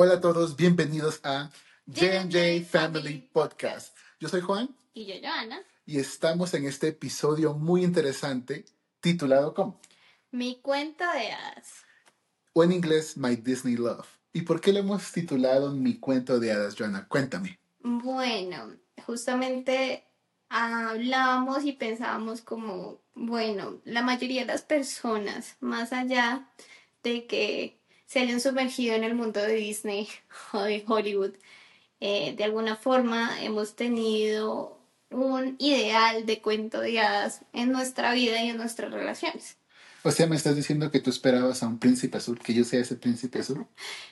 Hola a todos, bienvenidos a J&J Family Podcast. Yo soy Juan Y yo, Joana. y estamos en este episodio muy interesante titulado como, Mi cuento de hadas. o en inglés, My Disney Love. ¿Y por qué lo hemos titulado Mi cuento de hadas, Joana? Cuéntame. Bueno, justamente hablábamos y pensábamos como, bueno, la mayoría de las personas, más allá de que se hayan sumergido en el mundo de Disney o de Hollywood, eh, de alguna forma hemos tenido un ideal de cuento de hadas en nuestra vida y en nuestras relaciones. O sea, me estás diciendo que tú esperabas a un príncipe azul, que yo sea ese príncipe azul.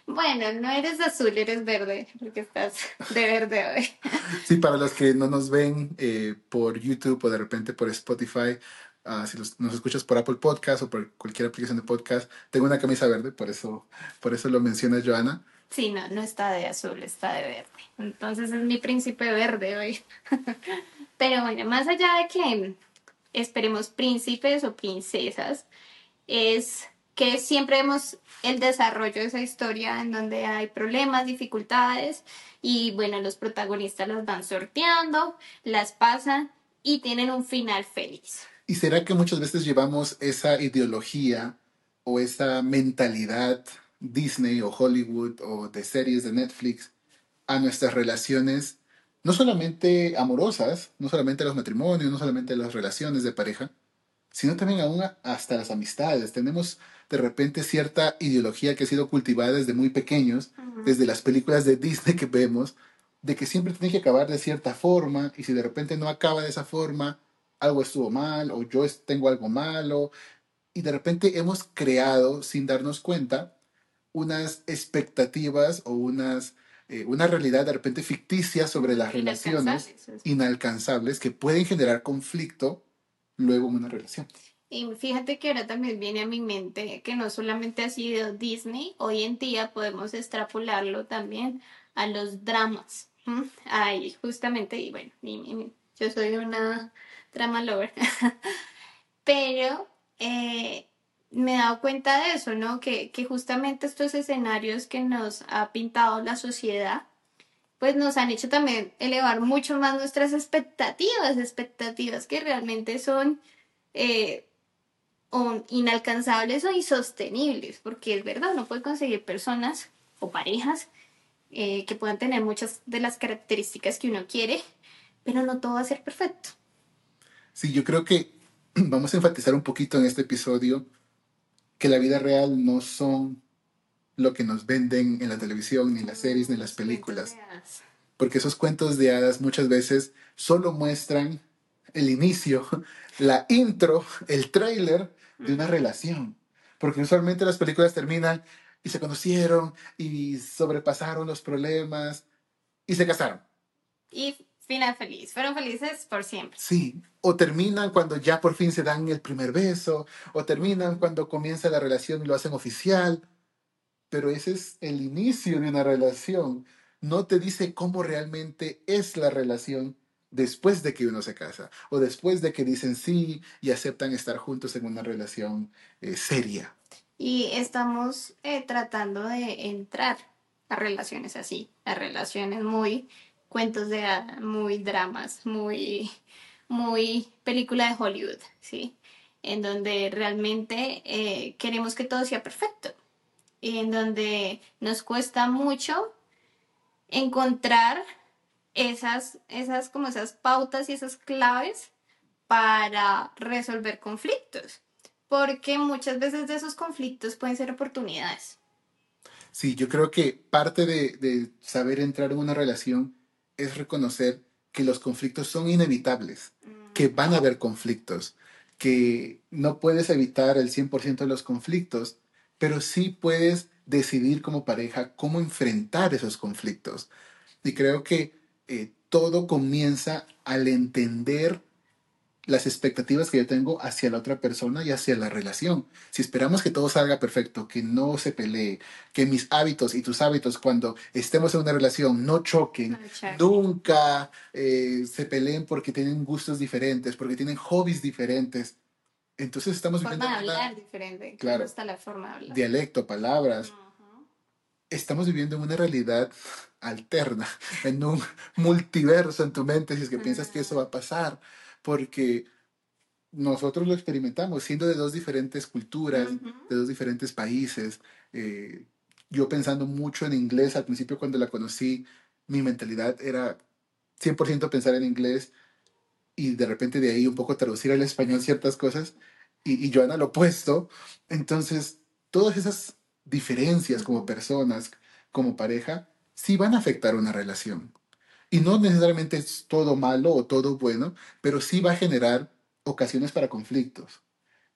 Bueno, no eres azul, eres verde, porque estás de verde hoy. Sí, para los que no nos ven eh, por YouTube o de repente por Spotify, ah, si los- nos escuchas por Apple Podcast o por cualquier aplicación de podcast, tengo una camisa verde, por eso, por eso lo menciona Joana. Sí, no, no está de azul, está de verde. Entonces es mi príncipe verde hoy. Pero bueno, más allá de que esperemos príncipes o princesas, es que siempre vemos el desarrollo de esa historia en donde hay problemas, dificultades y bueno, los protagonistas las van sorteando, las pasan y tienen un final feliz. ¿Y será que muchas veces llevamos esa ideología o esa mentalidad Disney o Hollywood o de series de Netflix a nuestras relaciones, no solamente amorosas, no solamente los matrimonios, no solamente las relaciones de pareja, sino también aún hasta las amistades? Tenemos de repente cierta ideología que ha sido cultivada desde muy pequeños, desde las películas de Disney que vemos, de que siempre tiene que acabar de cierta forma y si de repente no acaba de esa forma, algo estuvo mal o yo tengo algo malo y de repente hemos creado sin darnos cuenta unas expectativas o unas eh, una realidad de repente ficticia sobre las relaciones Inalcanzables. que pueden generar conflicto luego en una relación. Y fíjate que ahora también viene a mi mente que no solamente ha sido Disney, hoy en día podemos extrapolarlo también a los dramas. Ay, justamente, y bueno, y- y- yo soy una drama lover, pero eh, me he dado cuenta de eso, ¿no? Que, que justamente estos escenarios que nos ha pintado la sociedad, pues nos han hecho también elevar mucho más nuestras expectativas, expectativas que realmente son eh, inalcanzables o insostenibles, porque es verdad, uno puede conseguir personas o parejas eh, que puedan tener muchas de las características que uno quiere, pero no todo va a ser perfecto. Sí, yo creo que vamos a enfatizar un poquito en este episodio que la vida real no son lo que nos venden en la televisión, ni las series, ni las películas. Porque esos cuentos de hadas muchas veces solo muestran el inicio, la intro, el tráiler de una relación. Porque usualmente las películas terminan y se conocieron y sobrepasaron los problemas y se casaron. Y final feliz, fueron felices por siempre. Sí, o terminan cuando ya por fin se dan el primer beso, o terminan cuando comienza la relación y lo hacen oficial. Pero ese es el inicio de una relación. No te dice cómo realmente es la relación después de que uno se casa, o después de que dicen sí y aceptan estar juntos en una relación eh, seria. Y estamos eh, tratando de entrar a relaciones así, a relaciones muy cuentos de hadas, muy dramas, muy, muy película de Hollywood, ¿sí? En donde realmente eh, queremos que todo sea perfecto. Y en donde nos cuesta mucho encontrar esas, esas, como esas pautas y esas claves para resolver conflictos porque muchas veces de esos conflictos pueden ser oportunidades. Sí, yo creo que parte de, de saber entrar en una relación es reconocer que los conflictos son inevitables, que van a haber conflictos, que no puedes evitar el 100% de los conflictos, pero sí puedes decidir como pareja cómo enfrentar esos conflictos. Y creo que eh, todo comienza al entender las expectativas que yo tengo hacia la otra persona y hacia la relación. Si esperamos que todo salga perfecto, que no se pelee, que mis hábitos y tus hábitos cuando estemos en una relación no choquen, choquen. nunca eh, se peleen porque tienen gustos diferentes, porque tienen hobbies diferentes, entonces estamos Forma viviendo de una hablar diferente. Claro. Está la forma de hablar. dialecto, palabras. Estamos viviendo en una realidad alterna, en un multiverso en tu mente, si es que piensas que eso va a pasar, porque nosotros lo experimentamos siendo de dos diferentes culturas, de dos diferentes países. Eh, yo pensando mucho en inglés, al principio cuando la conocí, mi mentalidad era 100% pensar en inglés y de repente de ahí un poco traducir al español ciertas cosas y, y Joana lo opuesto. Entonces, todas esas diferencias como personas, como pareja, sí van a afectar una relación. Y no necesariamente es todo malo o todo bueno, pero sí va a generar ocasiones para conflictos.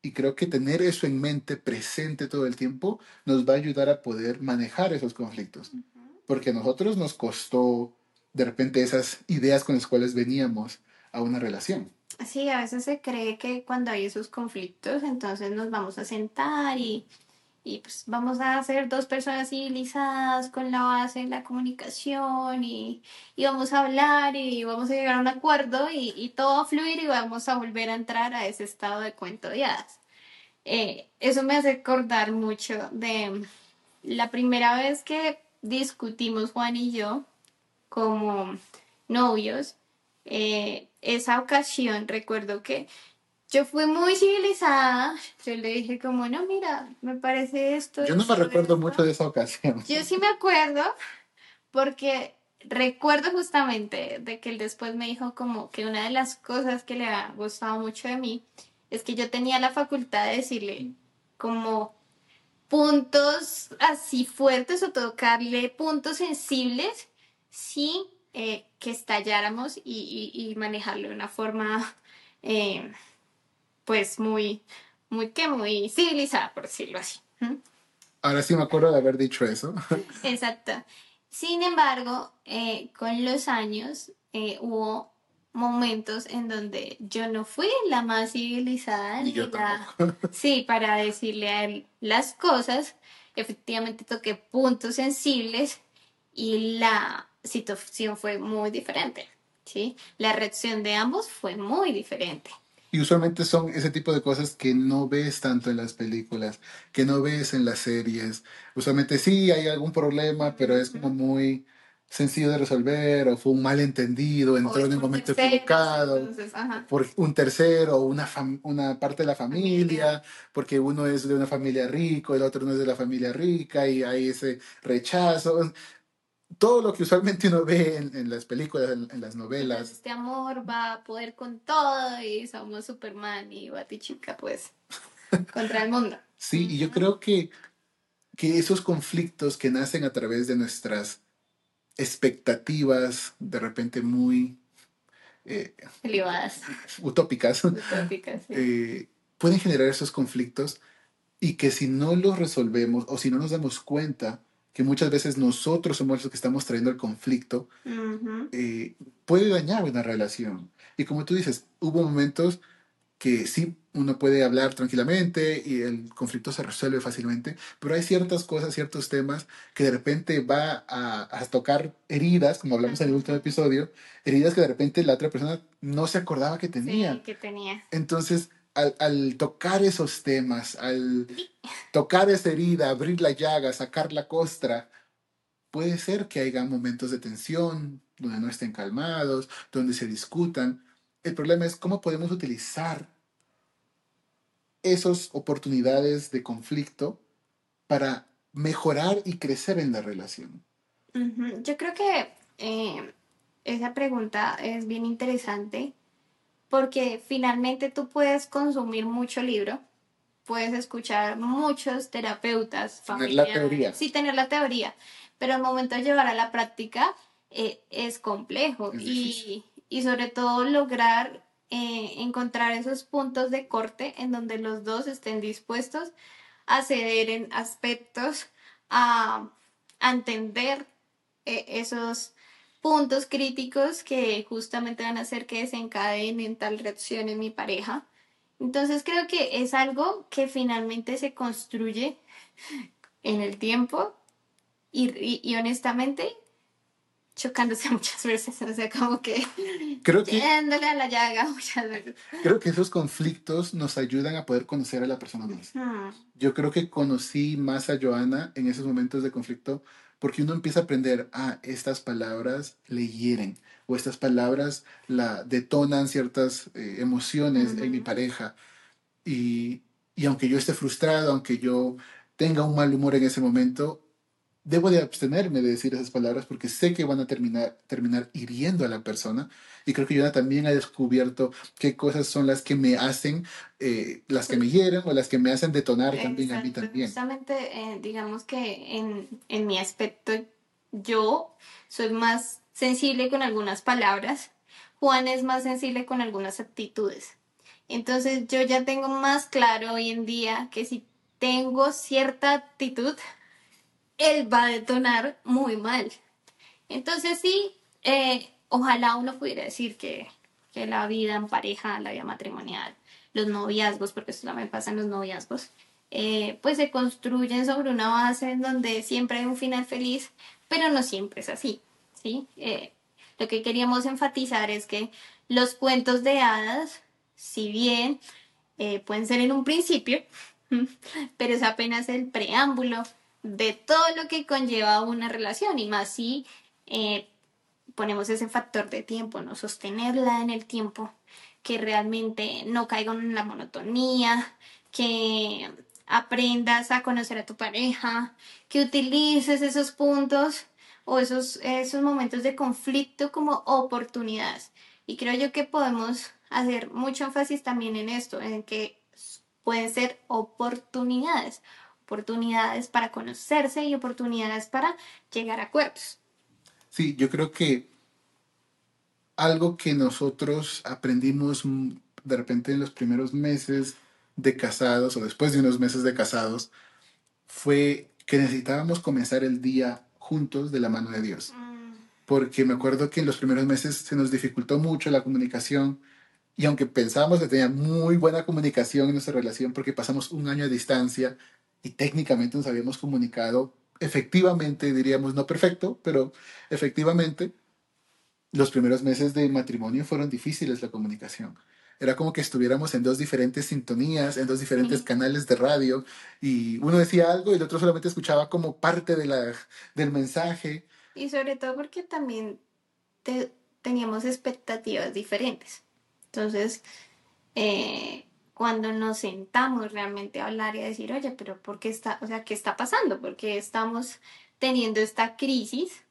Y creo que tener eso en mente presente todo el tiempo nos va a ayudar a poder manejar esos conflictos. Porque a nosotros nos costó de repente esas ideas con las cuales veníamos a una relación. Sí, a veces se cree que cuando hay esos conflictos, entonces nos vamos a sentar y y pues vamos a ser dos personas civilizadas con la base de la comunicación y, y vamos a hablar y vamos a llegar a un acuerdo y, y, todo va a fluir y vamos a volver a entrar a ese estado de cuento de hadas. Eh, eso me hace acordar mucho de la primera vez que discutimos Juan y yo como novios. Eh, esa ocasión recuerdo que yo fui muy civilizada. Yo le dije como, no, mira, me parece esto. Yo no me recuerdo mucho de esa ocasión. Yo sí me acuerdo porque recuerdo justamente de que él después me dijo como que una de las cosas que le ha gustado mucho de mí es que yo tenía la facultad de decirle como puntos así fuertes o tocarle puntos sensibles sin eh, que estalláramos y, y, y, manejarlo de una forma eh, pues muy, muy que muy civilizada, por decirlo así. Ahora sí me acuerdo de haber dicho eso. Exacto. Sin embargo, eh, con los años eh, hubo momentos en donde yo no fui la más civilizada yo sí para decirle a él las cosas efectivamente toqué puntos sensibles y la situación fue muy diferente sí la reacción de ambos fue muy diferente y usualmente son ese tipo de cosas que no ves tanto en las películas, que no ves en las series. Usualmente sí hay algún problema, pero es como muy sencillo de resolver, o fue un malentendido, entró en un momento equivocado, por un tercero, o una, una parte de la familia, porque uno es de una familia rica, el otro no es de la familia rica, y hay ese rechazo todo lo que usualmente uno ve en, las películas, en, las novelas. Este amor va a poder con todo y somos Superman y Batichica, pues, contra el mundo. Sí, y yo creo que, que esos conflictos que nacen a través de nuestras expectativas, de repente muy... Eh, Elevadas. Utópicas. Utópicas eh, pueden generar esos conflictos y que si no los resolvemos o si no nos damos cuenta, que muchas veces nosotros somos los que estamos trayendo el conflicto, eh, puede dañar una relación. Y como tú dices, hubo momentos que sí, uno puede hablar tranquilamente y el conflicto se resuelve fácilmente, pero hay ciertas cosas, ciertos temas que de repente va a, a tocar heridas, como hablamos en el último episodio, heridas que de repente la otra persona no se acordaba que tenía. Sí, que tenía. Entonces, al, tocar esos temas, al tocar esa herida, abrir la llaga, sacar la costra, puede ser que haya momentos de tensión, donde no estén calmados, donde se discutan. El problema es cómo podemos utilizar esas oportunidades de conflicto para mejorar y crecer en la relación. Yo creo que eh, esa pregunta es bien interesante porque finalmente tú puedes consumir mucho libro, puedes escuchar muchos terapeutas Tener la teoría. Sí, tener la teoría, pero el momento de llevar a la práctica eh, es complejo y, y, sobre todo lograr eh, encontrar esos puntos de corte en donde los dos estén dispuestos a ceder en aspectos, a, a entender eh, esos puntos críticos que justamente van a hacer que desencadenen tal reacción en mi pareja. Entonces creo que es algo que finalmente se construye en el tiempo y, y, honestamente chocándose muchas veces, o sea, como que creo que a la llaga muchas veces. Creo que esos conflictos nos ayudan a poder conocer a la persona más. Mm. Yo creo que conocí más a Joana en esos momentos de conflicto porque uno empieza a aprender, ah, estas palabras le hieren o estas palabras la detonan ciertas eh, emociones en mi pareja. Y, y aunque yo esté frustrado, aunque yo tenga un mal humor en ese momento, debo de abstenerme de decir esas palabras porque sé que van a terminar, terminar hiriendo a la persona. Y creo que Joana también ha descubierto qué cosas son las que me hacen, eh, las que me hieren o las que me hacen detonar también a mí también. justamente eh, digamos que en, en mi aspecto yo soy más sensible con algunas palabras, Juan es más sensible con algunas actitudes. Entonces yo ya tengo más claro hoy en día que si tengo cierta actitud, él va a detonar muy mal. Entonces sí, eh, ojalá uno pudiera decir que, que la vida en pareja, la vida matrimonial, los noviazgos, porque eso también pasa en los noviazgos, eh, pues se construyen sobre una base en donde siempre hay un final feliz, pero no siempre es así, ¿sí? Eh, lo que queríamos enfatizar es que los cuentos de hadas, si bien pueden ser en un principio, pero es apenas el preámbulo de todo lo que conlleva una relación y más si eh, ponemos ese factor de tiempo, ¿no? Sostenerla en el tiempo, que realmente no caiga en la monotonía, que aprendas a conocer a tu pareja, que utilices esos puntos o esos, esos momentos de conflicto como oportunidades. Y creo yo que podemos hacer mucho énfasis también en esto, en que pueden ser oportunidades, oportunidades para conocerse y oportunidades para llegar a acuerdos. Sí, yo creo que algo que nosotros aprendimos de repente en los primeros meses de casados o después de unos meses de casados fue que necesitábamos comenzar el día juntos de la mano de Dios. Mm, Porque me acuerdo que en los primeros meses se nos dificultó mucho la comunicación y aunque pensábamos que tenía muy buena comunicación en nuestra relación porque pasamos un año a distancia y técnicamente nos habíamos comunicado efectivamente, diríamos no perfecto, pero efectivamente los primeros meses de matrimonio fueron difíciles la comunicación. Era como que estuviéramos en dos diferentes sintonías, en dos diferentes canales de radio, y uno decía algo y el otro solamente escuchaba como parte de la, del mensaje. Y sobre todo porque también te- teníamos expectativas diferentes. Entonces, eh, cuando nos sentamos realmente a hablar y a decir, oye, pero ¿por qué está, o sea, qué está pasando? ¿Por qué estamos teniendo esta crisis?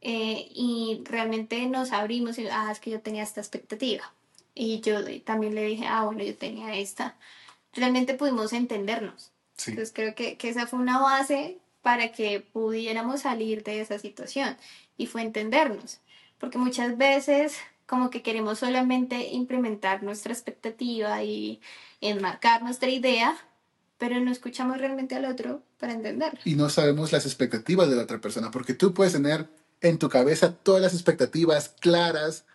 Eh, y realmente nos abrimos y, ah, es que yo tenía esta expectativa. Y yo también le dije, ah, bueno, yo tenía esta. Realmente pudimos entendernos. Sí. Entonces creo que, que esa fue una base para que pudiéramos salir de esa situación y fue entendernos. Porque muchas veces como que queremos solamente implementar nuestra expectativa y enmarcar nuestra idea, pero no escuchamos realmente al otro para entenderlo. y no sabemos las expectativas de la otra persona, porque tú puedes tener en tu cabeza todas las expectativas claras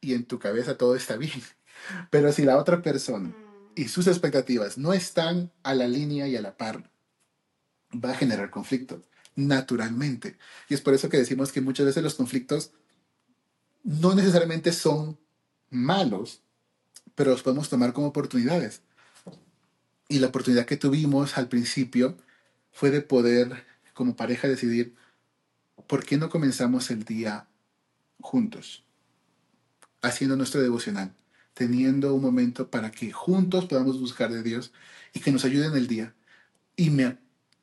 y en tu cabeza todo está bien. Pero si la otra persona y sus expectativas no están a la línea y a la par, va a generar conflicto, naturalmente. Y es por eso que decimos que muchas veces los conflictos no necesariamente son malos, pero los podemos tomar como oportunidades. Y la oportunidad que tuvimos al principio fue de poder, como pareja, decidir, ¿por qué no comenzamos el día juntos? Haciendo nuestro devocional, teniendo un momento para que juntos podamos buscar de Dios y que nos ayude en el día. Y me,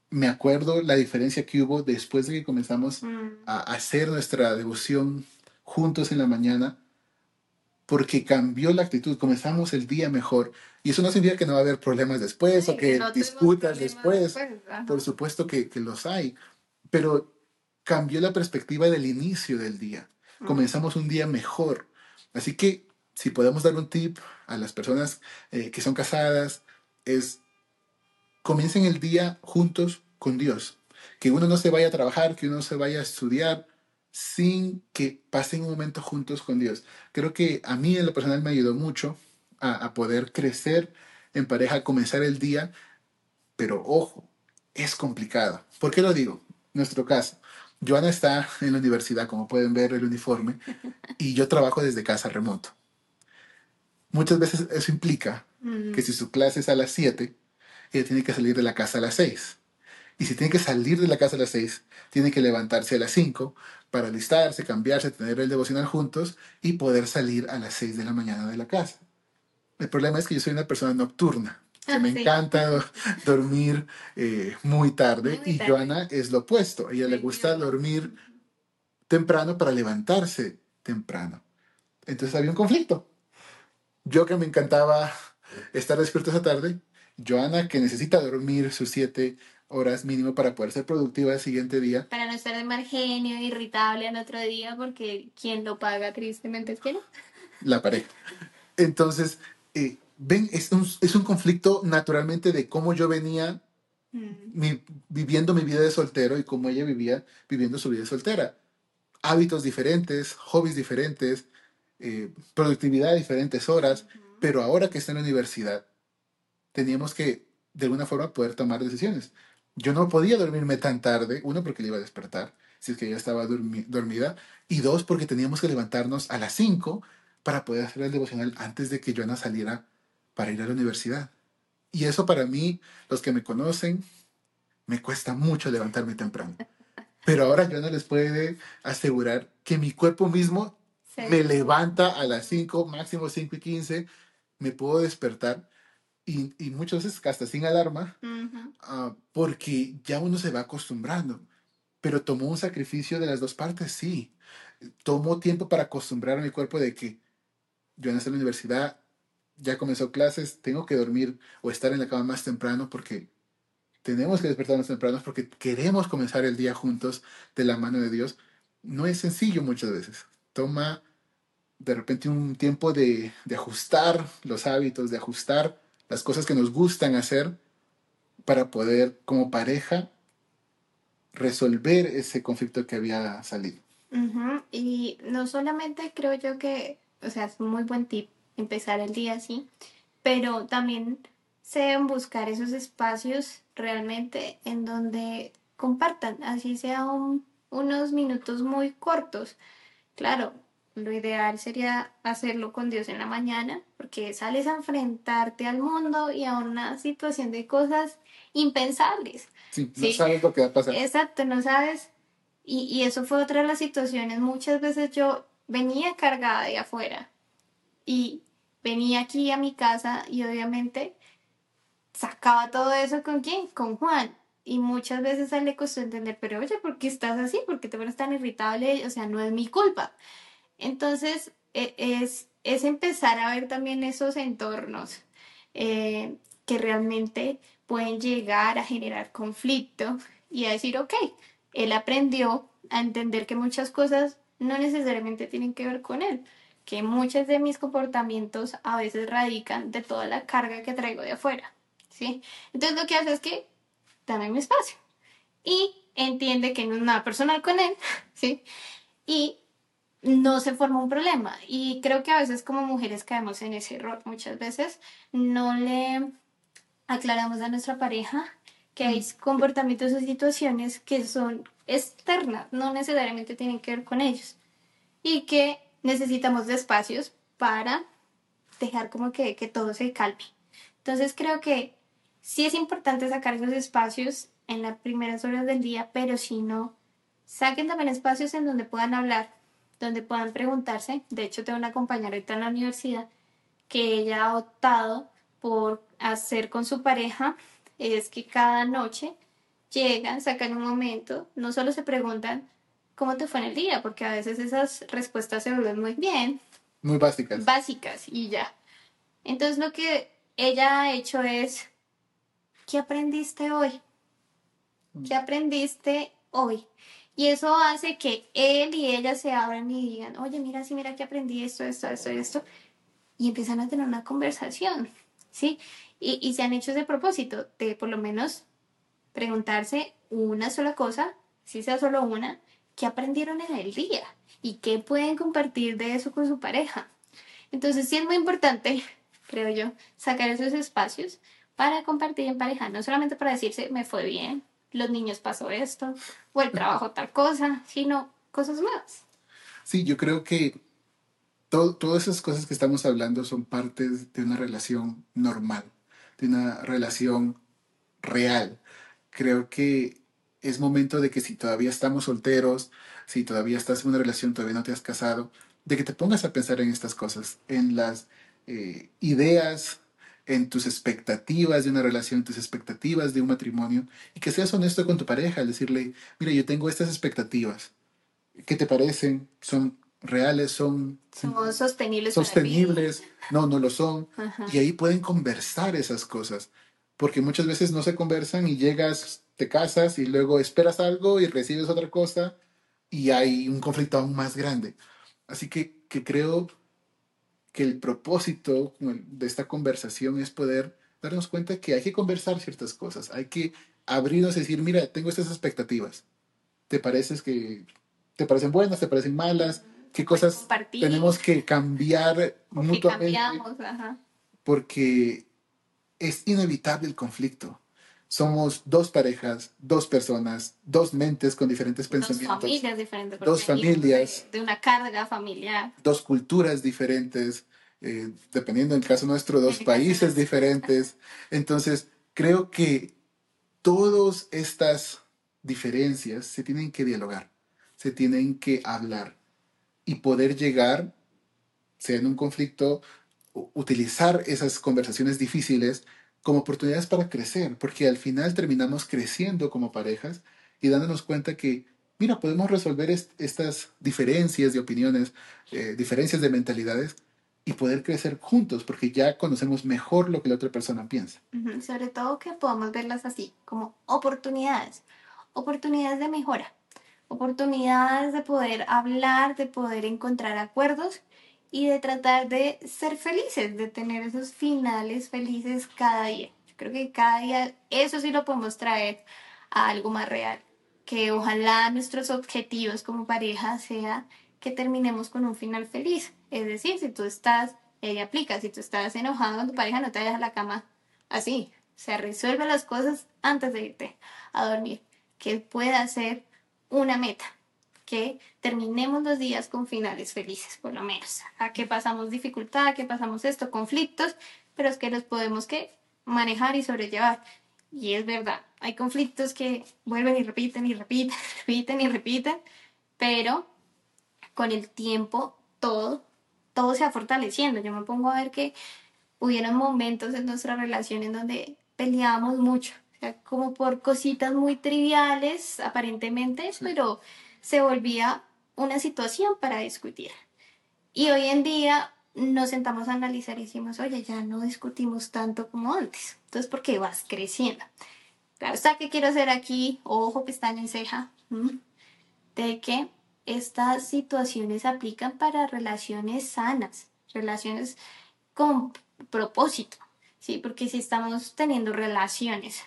me acuerdo la diferencia que hubo después de que comenzamos Mm, a hacer nuestra devoción juntos en la mañana, porque cambió la actitud, comenzamos el día mejor. Y eso no significa que no va a haber problemas después o sí, que no disputas después. Por supuesto que, que los hay, pero cambió la perspectiva del inicio del día. Mm, Comenzamos un día mejor. Así que si podemos dar un tip a las personas eh, que son casadas, es comiencen el día juntos con Dios. Que uno no se vaya a trabajar, que uno se vaya a estudiar sin que pasen un momento juntos con Dios. Creo que a mí en lo personal me ayudó mucho a, a poder crecer en pareja, comenzar el día, pero ojo, es complicado. ¿Por qué lo digo? Nuestro caso. Joana está en la universidad, como pueden ver el uniforme, y yo trabajo desde casa remoto. Muchas veces eso implica que si su clase es a las 7, ella tiene que salir de la casa a las 6. Y si tiene que salir de la casa a las 6, tiene que levantarse a las 5 para alistarse, cambiarse, tener el devocional juntos y poder salir a las 6 de la mañana de la casa. El problema es que yo soy una persona nocturna. Que me encanta dormir eh, muy tarde y Joana es lo opuesto. A ella le gusta dormir temprano para levantarse temprano. Entonces había un conflicto. Yo que me encantaba estar despierto esa tarde, Joana que necesita dormir sus siete horas mínimo para poder ser productiva el siguiente día. Para no estar de mal genio, irritable al otro día, porque quien lo paga tristemente es quién. La pareja. Entonces, eh, ven, es un, es un, conflicto naturalmente de cómo yo venía mm. viviendo mi vida de soltero y cómo ella vivía viviendo su vida de soltera. Hábitos diferentes, hobbies diferentes, eh, productividad diferentes horas, pero ahora que está en la universidad, teníamos que de alguna forma poder tomar decisiones. Yo no podía dormirme tan tarde, uno porque le iba a despertar, si es que ella estaba dormida, y dos porque teníamos que levantarnos a las cinco para poder hacer el devocional antes de que Joana saliera para ir a la universidad. Y eso para mí, los que me conocen, me cuesta mucho levantarme temprano. Pero ahora Joana les puede asegurar que mi cuerpo mismo me levanta a las 5, máximo 5 y 15, me puedo despertar y, y muchas veces hasta sin alarma, uh, porque ya uno se va acostumbrando. Pero tomó un sacrificio de las dos partes, sí. Tomó tiempo para acostumbrar a mi cuerpo de que yo en la universidad ya comenzó clases, tengo que dormir o estar en la cama más temprano porque tenemos que despertarnos temprano porque queremos comenzar el día juntos de la mano de Dios. No es sencillo muchas veces. Toma de repente un tiempo de, de ajustar los hábitos, de ajustar las cosas que nos gustan hacer para poder como pareja resolver ese conflicto que había salido. Y no solamente creo yo que, o sea, es un muy buen tip empezar el día así, pero también se buscar esos espacios realmente en donde compartan, así sea unos minutos muy cortos. Claro, lo ideal sería hacerlo con Dios en la mañana, porque sales a enfrentarte al mundo y a una situación de cosas impensables. Sí, no sabes lo que va a pasar. Exacto, no sabes. Y, y eso fue otra de las situaciones. Muchas veces yo venía cargada de afuera y venía aquí a mi casa y obviamente sacaba todo eso con quién? Con Juan. Y muchas veces a él le costó entender, pero oye, ¿por qué estás así? ¿Por qué te pones tan irritable? O sea, no es mi culpa. Entonces, e, es, es empezar a ver también esos entornos eh, que realmente pueden llegar a generar conflicto y a decir, ok, él aprendió a entender que muchas cosas no necesariamente tienen que ver con él, que muchos de mis comportamientos a veces radican de toda la carga que traigo de afuera, ¿sí? Entonces lo que hace es que dame mi espacio y entiende que no es nada personal con él, ¿sí? Y no se forma un problema. Y creo que a veces como mujeres caemos en ese error. Muchas veces no le aclaramos a nuestra pareja que hay mm. comportamientos o situaciones que son externas, no necesariamente tienen que ver con ellos. Y que necesitamos de espacios para dejar como que, que todo se calme. Entonces creo que sí es importante sacar esos espacios en las primeras horas del día, pero si no, saquen también espacios en donde puedan hablar, donde puedan preguntarse. De hecho, tengo una compañera en la universidad que ella ha optado por hacer con su pareja es que cada noche llegan, sacan un momento, no solo se preguntan cómo te fue en el día, porque a veces esas respuestas se vuelven muy bien. Muy básicas. Básicas y ya. Entonces lo que ella ha hecho es, ¿qué aprendiste hoy? ¿Qué aprendiste hoy? Y eso hace que él y ella se abran y digan, oye, mira, sí, mira que aprendí esto, esto, esto, esto. Y empiezan a tener una conversación, ¿sí? Y, y se han hecho ese propósito de por lo menos preguntarse una sola cosa, si sea solo una, ¿qué aprendieron en el día? ¿Y qué pueden compartir de eso con su pareja? Entonces sí es muy importante, creo yo, sacar esos espacios para compartir en pareja, no solamente para decirse, me fue bien, los niños pasó esto, o el trabajo tal cosa, sino cosas nuevas. Sí, yo creo que todas esas cosas que estamos hablando son partes de una relación normal, de una relación real. Creo que es momento de que si todavía estamos solteros, si todavía estás en una relación, todavía no te has casado, de que te pongas a pensar en estas cosas, en las eh, ideas, en tus expectativas de una relación, tus expectativas de un matrimonio, y que seas honesto con tu pareja al decirle, mira, yo tengo estas expectativas, ¿qué te parecen? ¿Son reales? ¿Son, sostenibles? Sostenibles, no, no lo son. Y ahí pueden conversar esas cosas, porque muchas veces no se conversan y llegas, te casas y luego esperas algo y recibes otra cosa y hay un conflicto aún más grande. Así que, que creo que el propósito de esta conversación es poder darnos cuenta que hay que conversar ciertas cosas, hay que abrirnos y decir, mira, tengo estas expectativas. ¿Te pareces que te parecen buenas, te parecen malas? ¿Qué cosas tenemos que cambiar mutuamente? Porque es inevitable el conflicto somos dos parejas, dos personas, dos mentes con diferentes pensamientos. Dos familias diferentes. Dos familias. De, una carga familiar. Dos culturas diferentes, eh, dependiendo en el caso nuestro, dos países diferentes. Entonces, creo que todas estas diferencias se tienen que dialogar, se tienen que hablar y poder llegar, sea en un conflicto, utilizar esas conversaciones difíciles como oportunidades para crecer, porque al final terminamos creciendo como parejas y dándonos cuenta que, mira, podemos resolver estas diferencias de opiniones, eh, diferencias de mentalidades y poder crecer juntos, porque ya conocemos mejor lo que la otra persona piensa. Sobre todo que podamos verlas así, como oportunidades, oportunidades de mejora, oportunidades de poder hablar, de poder encontrar acuerdos y de tratar de ser felices, de tener esos finales felices cada día. Yo creo que cada día eso sí lo podemos traer a algo más real, que ojalá nuestros objetivos como pareja sea que terminemos con un final feliz. Es decir, si tú estás, ella aplica, si tú estás enojado con tu pareja, no te vayas a la cama así. O sea, resuelve las cosas antes de irte a dormir, que pueda ser una meta que terminemos los días con finales felices, por lo menos. A que pasamos dificultad, a que pasamos esto, conflictos, pero es que los podemos que manejar y sobrellevar. Y es verdad, hay conflictos que vuelven y repiten y repiten, repiten y repiten, pero con el tiempo todo, todo se va fortaleciendo. Yo me pongo a ver que hubieron momentos en nuestra relación en donde peleábamos mucho, o sea, como por cositas muy triviales aparentemente, pero se volvía una situación para discutir. Y hoy en día nos sentamos a analizar y decimos, oye, ya no discutimos tanto como antes. Entonces, ¿por qué vas creciendo? Claro, está que quiero hacer aquí, ojo, pestaña y ceja, de que estas situaciones aplican para relaciones sanas, relaciones con propósito, ¿sí? Porque si estamos teniendo relaciones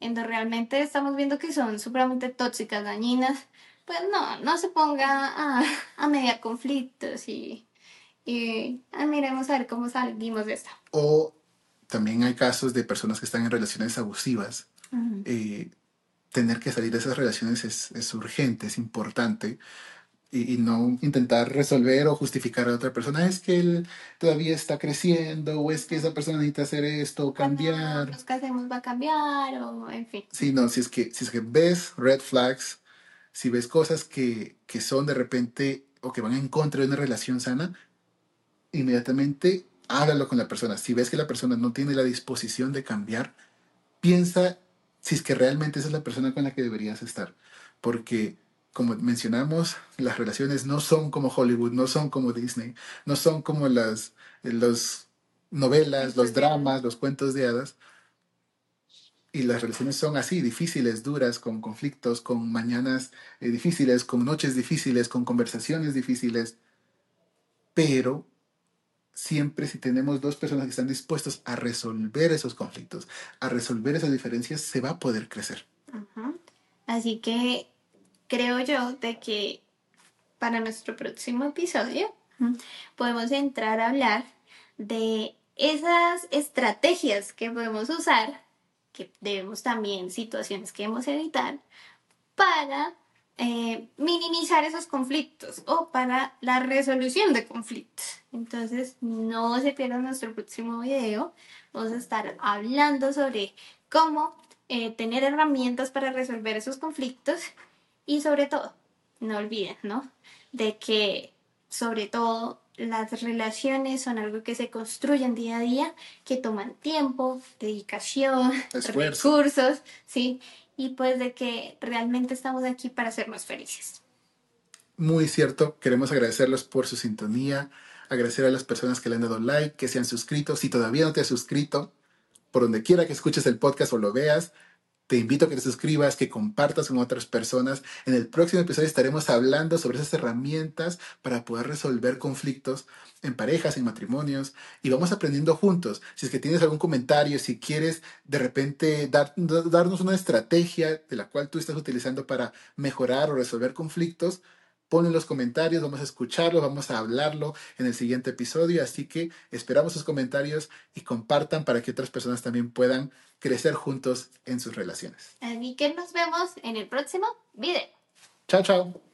en donde realmente estamos viendo que son supremamente tóxicas, dañinas, pues no, no se ponga a, a mediar conflictos y, y ah, miremos a ver cómo salimos de esto. O también hay casos de personas que están en relaciones abusivas. Eh, tener que salir de esas relaciones es, es urgente, es importante. Y, y, no intentar resolver o justificar a otra persona. Es que él todavía está creciendo, o es que esa persona necesita hacer esto, o cambiar. Los que hacemos va a cambiar, o en fin. Sí, no, si es que, si es que ves red flags, si ves cosas que, que son de repente o que van en contra de una relación sana, inmediatamente háblalo con la persona. Si ves que la persona no tiene la disposición de cambiar, piensa si es que realmente esa es la persona con la que deberías estar. Porque, como mencionamos, las relaciones no son como Hollywood, no son como Disney, no son como las los novelas, los dramas, los cuentos de hadas, y las relaciones son así, difíciles, duras, con conflictos, con mañanas eh, difíciles, con noches difíciles, con conversaciones difíciles. Pero siempre si tenemos dos personas que están dispuestos a resolver esos conflictos, a resolver esas diferencias, se va a poder crecer. Así que creo yo de que para nuestro próximo episodio podemos entrar a hablar de esas estrategias que podemos usar que debemos también situaciones que debemos evitar para eh, minimizar esos conflictos o para la resolución de conflictos. Entonces, no se pierdan nuestro próximo video. Vamos a estar hablando sobre cómo eh, tener herramientas para resolver esos conflictos y sobre todo, no olviden, ¿no? De que sobre todo las relaciones son algo que se construyen día a día, que toman tiempo, dedicación, recursos, ¿sí? Y pues de que realmente estamos aquí para hacernos felices. Muy cierto, queremos agradecerlos por su sintonía, agradecer a las personas que le han dado like, que se han suscrito. Si todavía no te has suscrito, por donde quiera que escuches el podcast o lo veas, te invito a que te suscribas, que compartas con otras personas. En el próximo episodio estaremos hablando sobre esas herramientas para poder resolver conflictos en parejas, en matrimonios, y vamos aprendiendo juntos. Si es que tienes algún comentario, si quieres de repente darnos una estrategia de la cual tú estás utilizando para mejorar o resolver conflictos, Ponlo en los comentarios, vamos a escucharlo, vamos a hablarlo en el siguiente episodio, así que esperamos sus comentarios y compartan para que otras personas también puedan crecer juntos en sus relaciones. Así que nos vemos en el próximo video. Chao, chao.